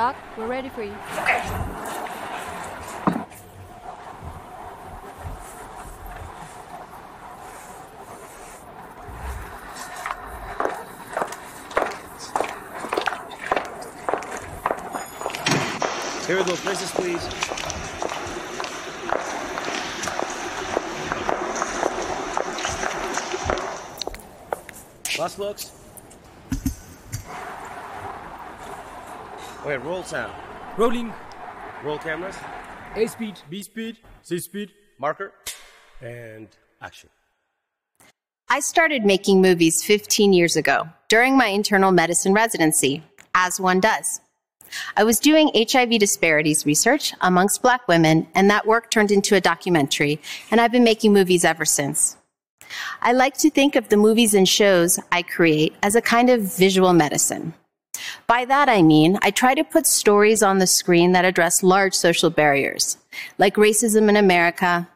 Doc. We're ready for you. Okay. Here are those places, please. Last looks. Okay, roll sound. Rolling. Roll cameras. A speed, B speed, C speed. Marker. And action. I started making movies 15 years ago during my internal medicine residency, as one does. I was doing HIV disparities research amongst black women, and that work turned into a documentary, and I've been making movies ever since. I like to think of the movies and shows I create as a kind of visual medicine. By that I mean, I try to put stories on the screen that address large social barriers, like racism in America,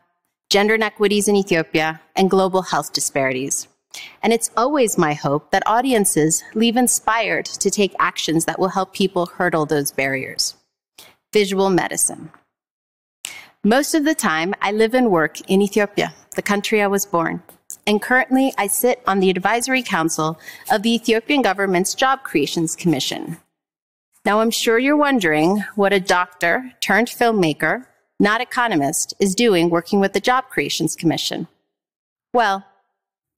gender inequities in Ethiopia, and global health disparities. And it's always my hope that audiences leave inspired to take actions that will help people hurdle those barriers. Visual medicine. Most of the time, I live and work in Ethiopia, the country I was born. And currently, I sit on the advisory council of the Ethiopian government's Job Creations Commission. Now, I'm sure you're wondering what a doctor turned filmmaker, not economist, is doing working with the Job Creations Commission. Well,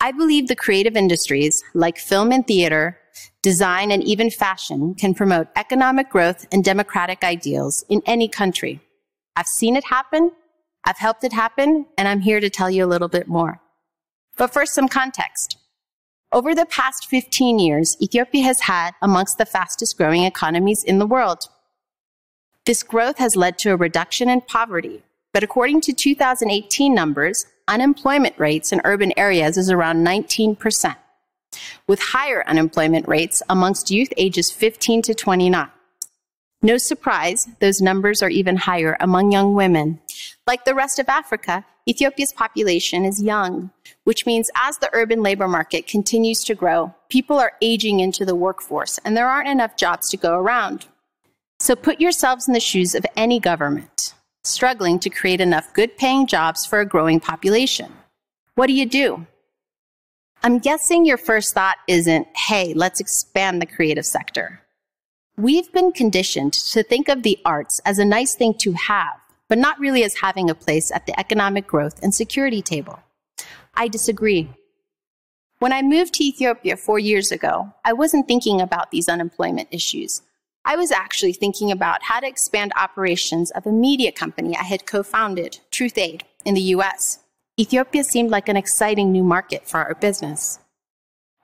I believe the creative industries like film and theater, design, and even fashion can promote economic growth and democratic ideals in any country. I've seen it happen, I've helped it happen, and I'm here to tell you a little bit more. But first, some context. Over the past 15 years, Ethiopia has had amongst the fastest growing economies in the world. This growth has led to a reduction in poverty, but according to 2018 numbers, unemployment rates in urban areas is around 19%, with higher unemployment rates amongst youth ages 15 to 29. No surprise, those numbers are even higher among young women. Like the rest of Africa, Ethiopia's population is young, which means as the urban labor market continues to grow, people are aging into the workforce and there aren't enough jobs to go around. So put yourselves in the shoes of any government struggling to create enough good paying jobs for a growing population. What do you do? I'm guessing your first thought isn't, hey, let's expand the creative sector. We've been conditioned to think of the arts as a nice thing to have, but not really as having a place at the economic growth and security table. I disagree. When I moved to Ethiopia four years ago, I wasn't thinking about these unemployment issues. I was actually thinking about how to expand operations of a media company I had co founded, TruthAid, in the US. Ethiopia seemed like an exciting new market for our business.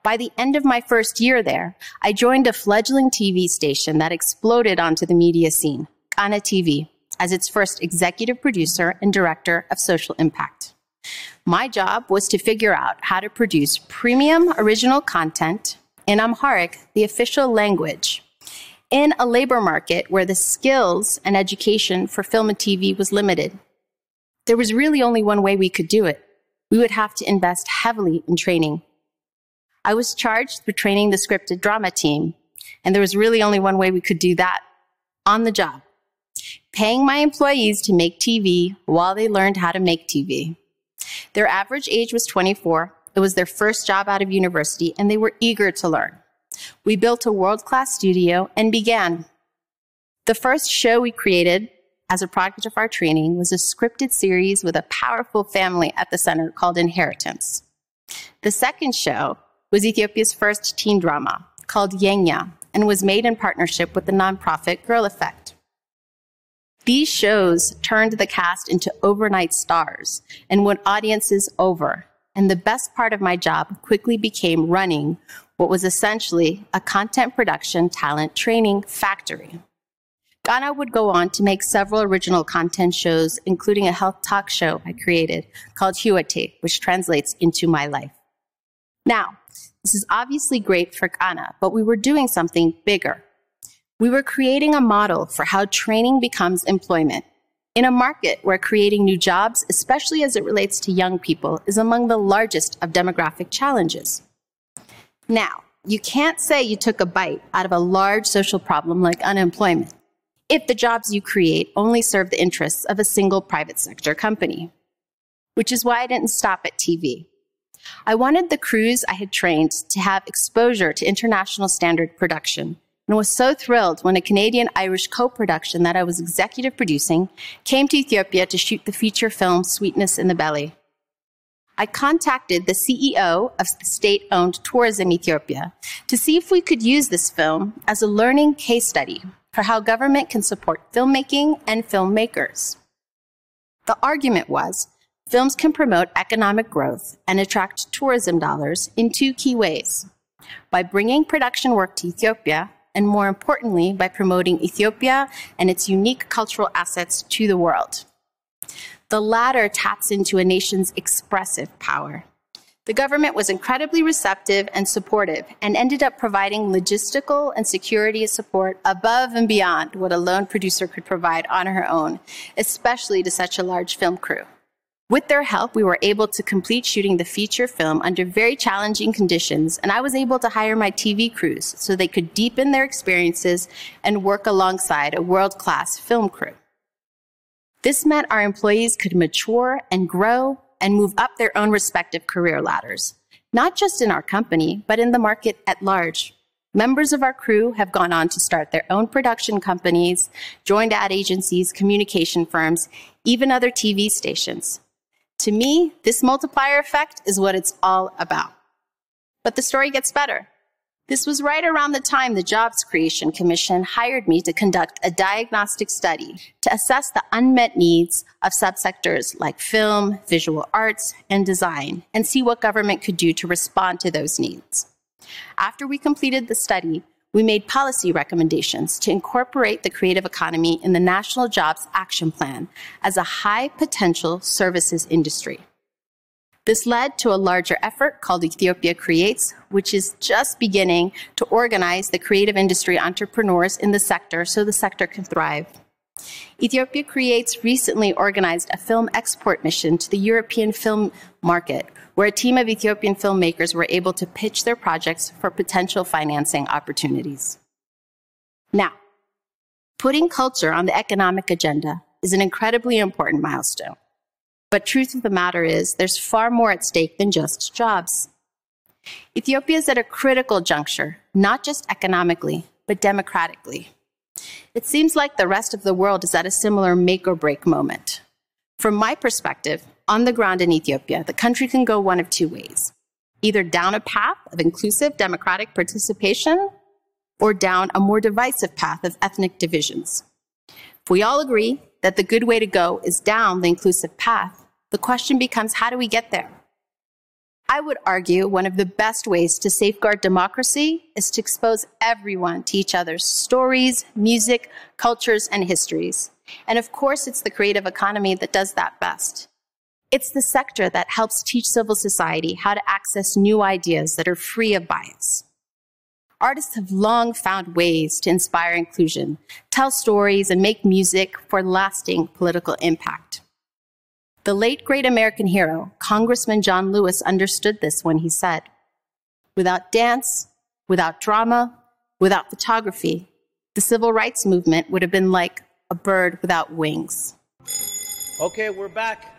By the end of my first year there, I joined a fledgling TV station that exploded onto the media scene, Kana TV, as its first executive producer and director of social impact. My job was to figure out how to produce premium original content in Amharic, the official language, in a labor market where the skills and education for film and TV was limited. There was really only one way we could do it. We would have to invest heavily in training. I was charged with training the scripted drama team, and there was really only one way we could do that on the job. Paying my employees to make TV while they learned how to make TV. Their average age was 24. It was their first job out of university, and they were eager to learn. We built a world class studio and began. The first show we created as a product of our training was a scripted series with a powerful family at the center called Inheritance. The second show was Ethiopia's first teen drama called Yegna and was made in partnership with the nonprofit Girl Effect. These shows turned the cast into overnight stars and won audiences over. And the best part of my job quickly became running what was essentially a content production talent training factory. Kana would go on to make several original content shows, including a health talk show I created called Hiwote, which translates into My Life. Now, this is obviously great for Kana, but we were doing something bigger. We were creating a model for how training becomes employment in a market where creating new jobs, especially as it relates to young people, is among the largest of demographic challenges. Now, you can't say you took a bite out of a large social problem like unemployment. if the jobs you create only serve the interests of a single private sector company. Which is why I didn't stop at TV. I wanted the crews I had trained to have exposure to international standard production and was so thrilled when a Canadian Irish co production that I was executive producing came to Ethiopia to shoot the feature film Sweetness in the Belly. I contacted the CEO of the state owned Tourism Ethiopia to see if we could use this film as a learning case study for how government can support filmmaking and filmmakers. The argument was films can promote economic growth and attract tourism dollars in two key ways by bringing production work to Ethiopia, and more importantly, by promoting Ethiopia and its unique cultural assets to the world. The latter taps into a nation's expressive power. The government was incredibly receptive and supportive and ended up providing logistical and security support above and beyond what a lone producer could provide on her own, especially to such a large film crew. With their help, we were able to complete shooting the feature film under very challenging conditions, and I was able to hire my TV crews so they could deepen their experiences and work alongside a world class film crew. This meant our employees could mature and grow and move up their own respective career ladders, not just in our company, but in the market at large. Members of our crew have gone on to start their own production companies, joined ad agencies, communication firms, even other TV stations. To me, this multiplier effect is what it's all about. But the story gets better. This was right around the time the Jobs Creation Commission hired me to conduct a diagnostic study to assess the unmet needs of subsectors like film, visual arts, and design, and see what government could do to respond to those needs. After we completed the study, we made policy recommendations to incorporate the creative economy in the National Jobs Action Plan as a high potential services industry. This led to a larger effort called Ethiopia Creates, which is just beginning to organize the creative industry entrepreneurs in the sector so the sector can thrive. Ethiopia Creates recently organized a film export mission to the European film market, where a team of Ethiopian filmmakers were able to pitch their projects for potential financing opportunities. Now, putting culture on the economic agenda is an incredibly important milestone. But truth of the matter is, there's far more at stake than just jobs. Ethiopia is at a critical juncture, not just economically, but democratically. It seems like the rest of the world is at a similar make or break moment. From my perspective, on the ground in Ethiopia, the country can go one of two ways either down a path of inclusive democratic participation or down a more divisive path of ethnic divisions. If we all agree that the good way to go is down the inclusive path, the question becomes how do we get there? I would argue one of the best ways to safeguard democracy is to expose everyone to each other's stories, music, cultures, and histories. And of course, it's the creative economy that does that best. It's the sector that helps teach civil society how to access new ideas that are free of bias. Artists have long found ways to inspire inclusion, tell stories, and make music for lasting political impact. The late great American hero, Congressman John Lewis, understood this when he said, Without dance, without drama, without photography, the civil rights movement would have been like a bird without wings. Okay, we're back.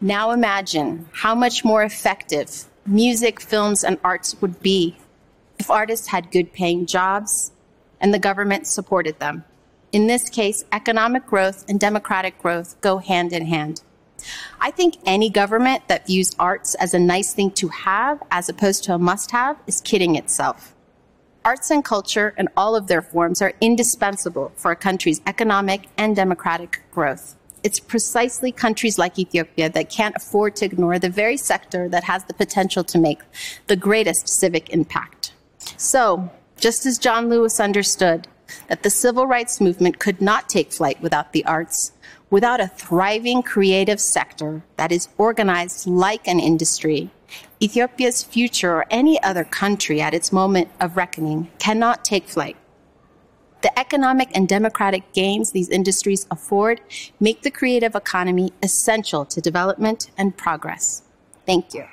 Now imagine how much more effective music, films, and arts would be if artists had good paying jobs and the government supported them. In this case, economic growth and democratic growth go hand in hand. I think any government that views arts as a nice thing to have as opposed to a must have is kidding itself. Arts and culture in all of their forms are indispensable for a country's economic and democratic growth. It's precisely countries like Ethiopia that can't afford to ignore the very sector that has the potential to make the greatest civic impact. So, just as John Lewis understood that the civil rights movement could not take flight without the arts, without a thriving creative sector that is organized like an industry, Ethiopia's future or any other country at its moment of reckoning cannot take flight. The economic and democratic gains these industries afford make the creative economy essential to development and progress. Thank you.